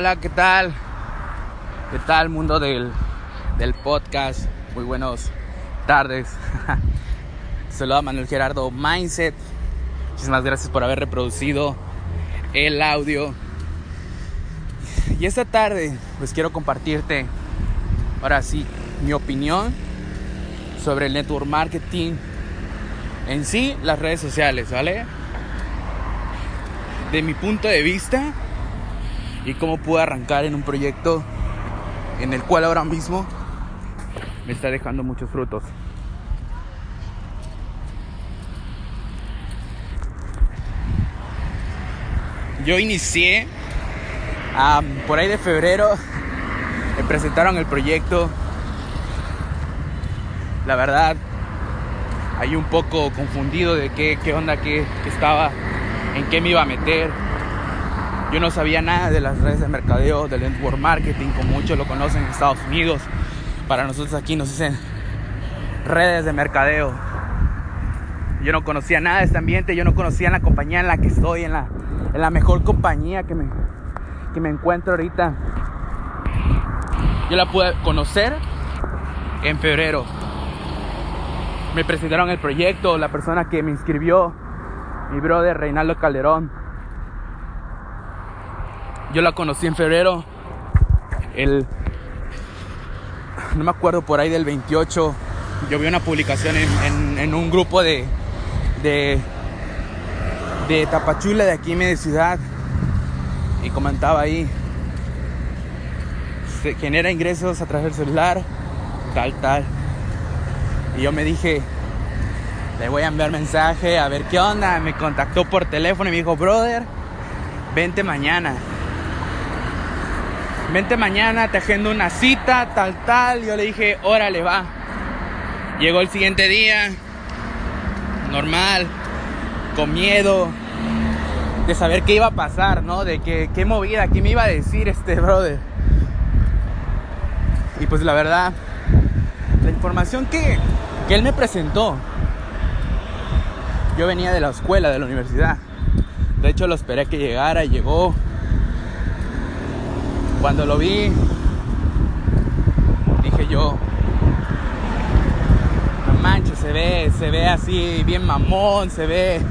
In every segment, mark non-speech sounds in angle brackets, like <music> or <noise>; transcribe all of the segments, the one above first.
hola, ¿qué tal? ¿Qué tal mundo del, del podcast? Muy buenas tardes. <laughs> Saluda a Manuel Gerardo Mindset. Muchísimas gracias por haber reproducido el audio. Y esta tarde pues quiero compartirte ahora sí mi opinión sobre el network marketing en sí, las redes sociales, ¿vale? De mi punto de vista y cómo pude arrancar en un proyecto en el cual ahora mismo me está dejando muchos frutos. Yo inicié por ahí de febrero, <laughs> me presentaron el proyecto. La verdad, ahí un poco confundido de qué, qué onda, qué estaba, en qué me iba a meter yo no sabía nada de las redes de mercadeo, del network marketing, como muchos lo conocen en Estados Unidos. Para nosotros aquí nos dicen redes de mercadeo. Yo no conocía nada de este ambiente, yo no conocía la compañía en la que estoy, en la, en la mejor compañía que me, que me encuentro ahorita. Yo la pude conocer en febrero. Me presentaron el proyecto, la persona que me inscribió, mi brother Reinaldo Calderón yo la conocí en febrero. El. No me acuerdo por ahí del 28. Yo vi una publicación en, un grupo de. de. de Tapachula de aquí, mi ciudad. Y comentaba ahí. Se genera ingresos a través del celular. Tal, tal. Y yo me dije. Le voy a enviar mensaje a ver qué onda. Me contactó por teléfono y me dijo, brother, vente mañana vente mañana, te agendo una cita, tal, tal. Yo le dije, órale, va. Llegó el siguiente día, normal, con miedo de saber qué iba a pasar, ¿no? De que, qué movida, qué me iba a decir este <laughs> brother. Y pues la verdad, la información que, que él me presentó, yo venía de la escuela, de la universidad. De hecho, lo esperé que llegara, llegó, cuando lo vi, dije yo, no manches, se ve, se ve así bien mamón, se ve,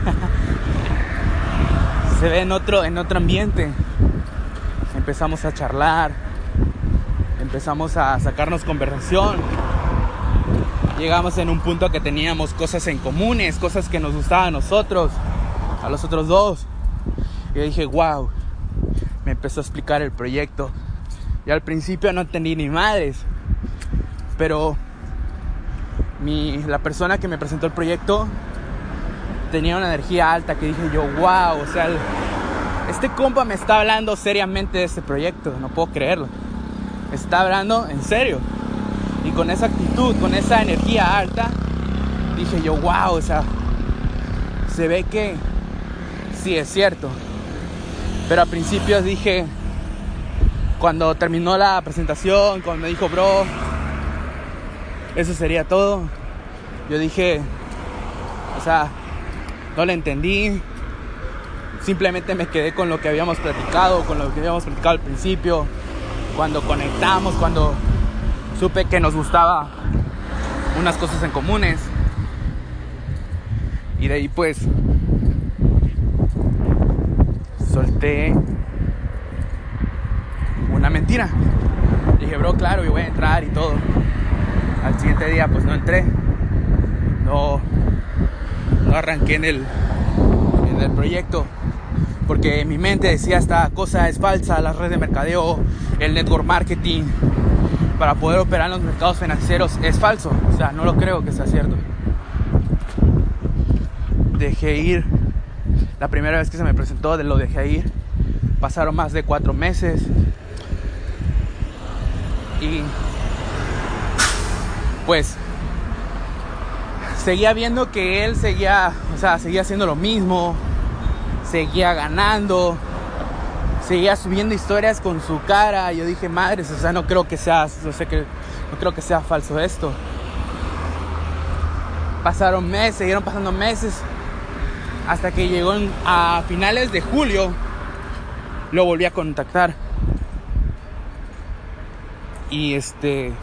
<laughs> se ve en otro, en otro ambiente. Empezamos a charlar, empezamos a sacarnos conversación. Llegamos en un punto que teníamos cosas en comunes, cosas que nos gustaban a nosotros, a los otros dos. Y yo dije, wow, me empezó a explicar el proyecto. Y al principio no entendí ni madres. Pero mi, la persona que me presentó el proyecto tenía una energía alta que dije yo, wow, o sea, este compa me está hablando seriamente de este proyecto, no puedo creerlo. Está hablando en serio. Y con esa actitud, con esa energía alta, dije yo, wow, o sea, se ve que sí es cierto. Pero a principios dije, cuando terminó la presentación, cuando me dijo, bro, eso sería todo, yo dije, o sea, no le entendí. Simplemente me quedé con lo que habíamos platicado, con lo que habíamos platicado al principio, cuando conectamos, cuando supe que nos gustaba unas cosas en comunes. Y de ahí pues solté una mentira. Dije, bro, claro, yo voy a entrar y todo. Al siguiente día, pues no entré. No, no arranqué en el, en el proyecto. Porque mi mente decía, esta cosa es falsa, las redes de mercadeo, el network marketing, para poder operar en los mercados financieros es falso. O sea, no lo creo que sea cierto. Dejé ir la primera vez que se me presentó, lo dejé ir. Pasaron más de cuatro meses. Y pues seguía viendo que él seguía, o sea, seguía haciendo lo mismo, seguía ganando, seguía subiendo historias con su cara. Yo dije, madres, o sea, no creo que sea, no creo que sea falso esto. Pasaron meses, siguieron pasando meses hasta que llegó a finales de julio, lo volví a contactar. Y este... <coughs>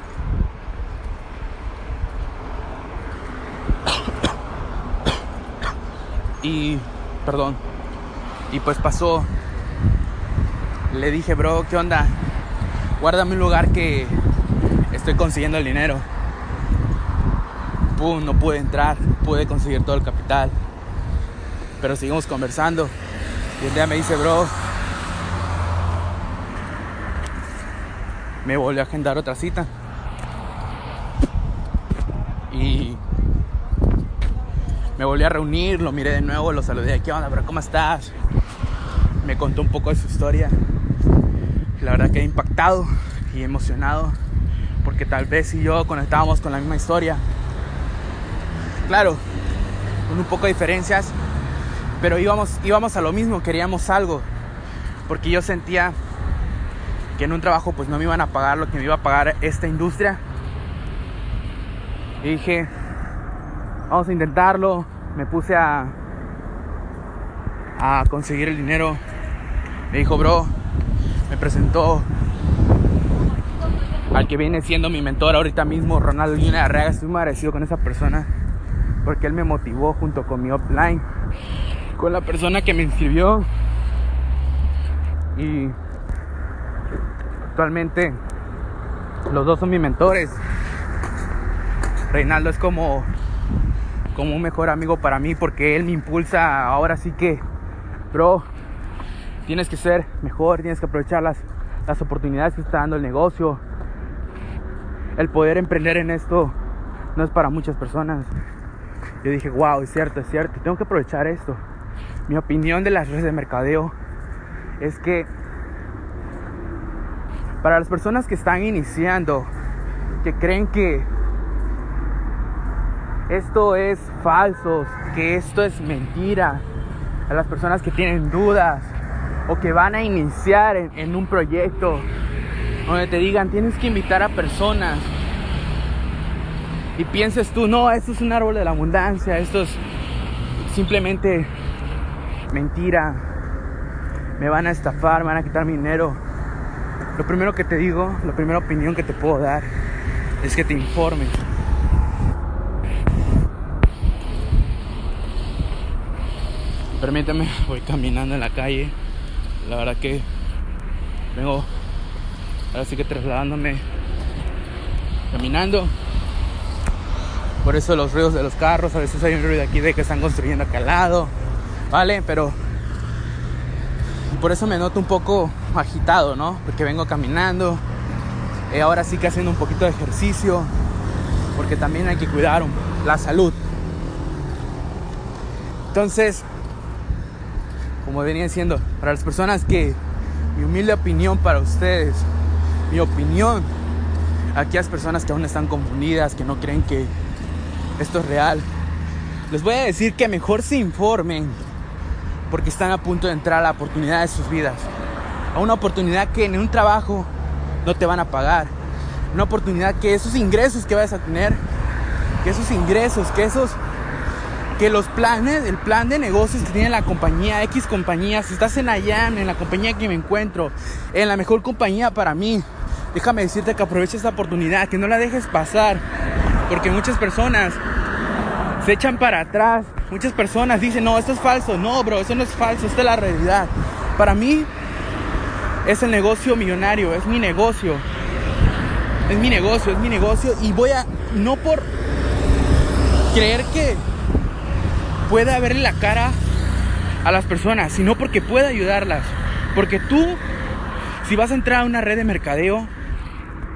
y... Perdón. Y pues pasó. Le dije, bro, ¿qué onda? Guárdame un lugar que estoy consiguiendo el dinero. Pum, no pude entrar, pude conseguir todo el capital. Pero seguimos conversando. Y el día me dice, bro, me volvió a agendar otra cita. Y me volví a reunir, lo miré de nuevo, lo saludé, ¿qué onda, bro? ¿Cómo estás? Me contó un poco de su historia. La verdad que he impactado y emocionado porque tal vez si yo conectábamos con la misma historia. Claro, con un poco de diferencias, pero íbamos, íbamos a lo mismo, queríamos algo, porque yo sentía que en un trabajo pues no me iban a pagar lo que me iba a pagar esta industria. Dije, vamos a intentarlo. Me puse a, a conseguir el dinero. Me dijo, bro, me presentó al que viene siendo mi mentor ahorita mismo, Ronaldo Luna Arreaga. Estoy muy agradecido con esa persona porque él me motivó junto con mi offline, con la persona que me inscribió. Y actualmente los dos son mis mentores. Reinaldo es como, como un mejor amigo para mí porque él me impulsa ahora sí que, bro, tienes que ser mejor, tienes que aprovechar las, las oportunidades que está dando el negocio. El poder emprender en esto no es para muchas personas. Yo dije, wow, es cierto, es cierto, tengo que aprovechar esto. Mi opinión de las redes de mercadeo es que para las personas que están iniciando, que creen que esto es falso, que esto es mentira, a las personas que tienen dudas o que van a iniciar en, un proyecto donde te digan tienes que invitar a personas y pienses tú, no, esto es un árbol de la abundancia, esto es simplemente mentira, me van a estafar, me van a quitar mi dinero. Lo primero que te digo, la primera opinión que te puedo dar es que te informes. Permíteme, voy caminando en la calle. La verdad que vengo ahora sí que trasladándome caminando. Por eso los ruidos de los carros, a veces hay un ruido aquí de que están construyendo acá al lado, ¿vale? Pero por eso me noto un poco agitado, ¿no? Porque vengo caminando, eh, ahora sí que haciendo un poquito de ejercicio, porque también hay que cuidar la salud. Entonces, como venía diciendo, para las personas que, mi humilde opinión para ustedes, mi opinión, aquellas personas que aún están confundidas, que no creen que esto es real, les voy a decir que mejor se informen porque están a punto de entrar a la oportunidad de sus vidas. A una oportunidad que en un trabajo no te van a pagar. Una oportunidad que esos ingresos que vas a tener, que esos ingresos, que esos que los planes, el plan de negocios que tiene la compañía, X compañía, si estás en Ayam, en la compañía que me encuentro, en la mejor compañía para mí, déjame decirte que aproveches esta oportunidad, que no la dejes pasar, porque muchas personas se echan para atrás Muchas personas dicen, no, esto es falso. No, bro, eso no es falso, esta es la realidad. Para mí es el negocio millonario, es mi negocio. Es mi negocio, es mi negocio. Y voy a, no por creer que pueda verle la cara a las personas, sino porque pueda ayudarlas. Porque tú, si vas a entrar a una red de mercadeo,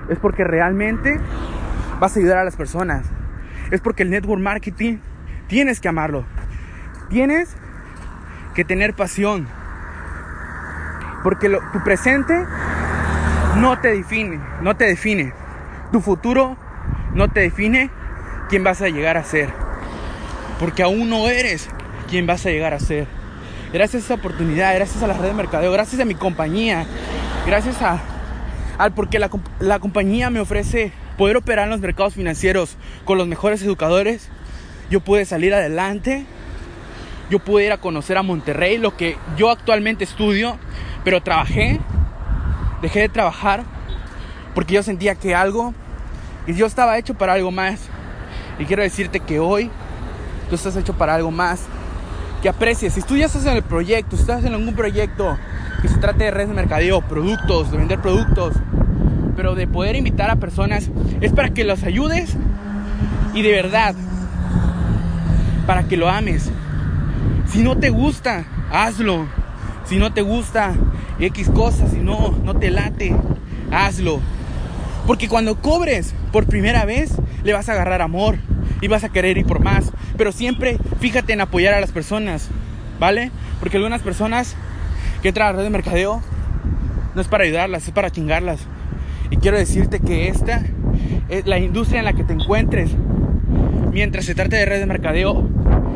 es porque realmente vas a ayudar a las personas. Es porque el network marketing Tienes que amarlo. Tienes que tener pasión. Porque tu presente no te define, no te define. Tu futuro no te define quién vas a llegar a ser. Porque aún no eres quien vas a llegar a ser. Gracias a esa oportunidad, gracias a la red de mercadeo, gracias a mi compañía, gracias a al porque la, la compañía me ofrece poder operar en los mercados financieros con los mejores educadores yo pude salir adelante, yo pude ir a conocer a Monterrey, lo que yo actualmente estudio, pero trabajé, dejé de trabajar Porque yo sentía que algo, y yo estaba hecho para algo más. Y quiero decirte que hoy tú estás hecho para algo más. Que aprecies. Si tú ya estás en el proyecto, si estás en algún proyecto que se trate de redes de mercadeo, productos, de vender productos, pero de poder invitar a personas, es para que los ayudes y de verdad, para que lo ames. Si no te gusta, hazlo. Si no te gusta X cosas, si no, no te late, hazlo. Porque cuando cobres por primera vez, le vas a agarrar amor y vas a querer ir por más. Pero siempre fíjate en apoyar a las personas, ¿vale? Porque algunas personas que entran a la red de mercadeo no es para ayudarlas, es para chingarlas. Y quiero decirte que esta es la industria en la que te encuentres. Mientras se trate de red de mercadeo,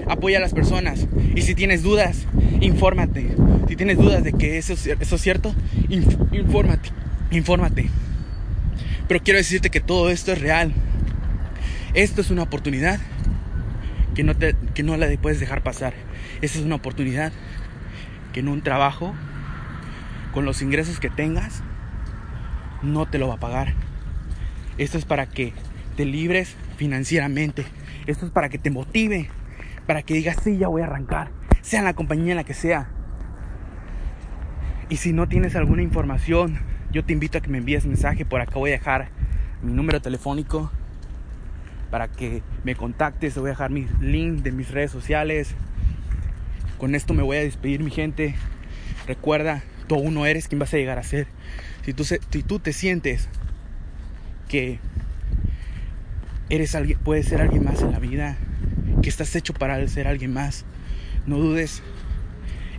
apoya a las personas. Y si tienes dudas, infórmate. Si tienes dudas de que eso, es cierto, infórmate. Infórmate. Pero quiero decirte que todo esto es real. Esto es una oportunidad que no, que no la puedes dejar pasar. Esta es una oportunidad que en un trabajo, con los ingresos que tengas, no te lo va a pagar. Esto es para que te libres financieramente. Esto es para que te motive, para que digas, sí, ya voy a arrancar, sea en la compañía en la que sea. Y si no tienes alguna información, yo te invito a que me envíes mensaje. Por acá voy a dejar mi número telefónico para que me contactes. Te voy a dejar mi link de mis redes sociales. Con esto me voy a despedir, mi gente. Recuerda, tú aún no eres quien vas a llegar a ser. Si tú, si tú te sientes que eres alguien, puedes ser alguien más en la vida, que estás hecho para ser alguien más, no dudes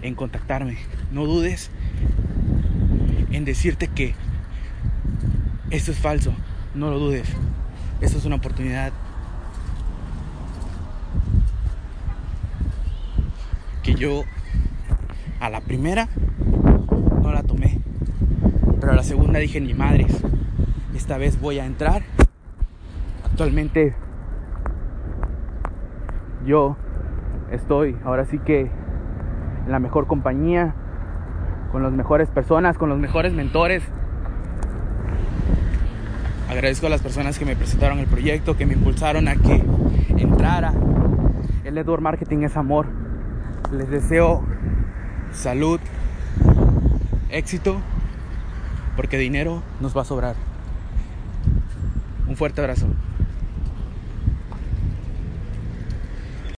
en contactarme. No dudes en decirte que esto es falso. No lo dudes. Esto es una oportunidad que yo a la primera no la tomé. Pero a la segunda dije, ni madres, esta vez voy a entrar. Actualmente yo estoy ahora sí que en la mejor compañía, con las mejores personas, con los mejores mentores. Agradezco a las personas que me presentaron el proyecto, que me impulsaron a que entrara. El network marketing es amor. Les deseo salud, éxito, porque dinero nos va a sobrar. Un fuerte abrazo.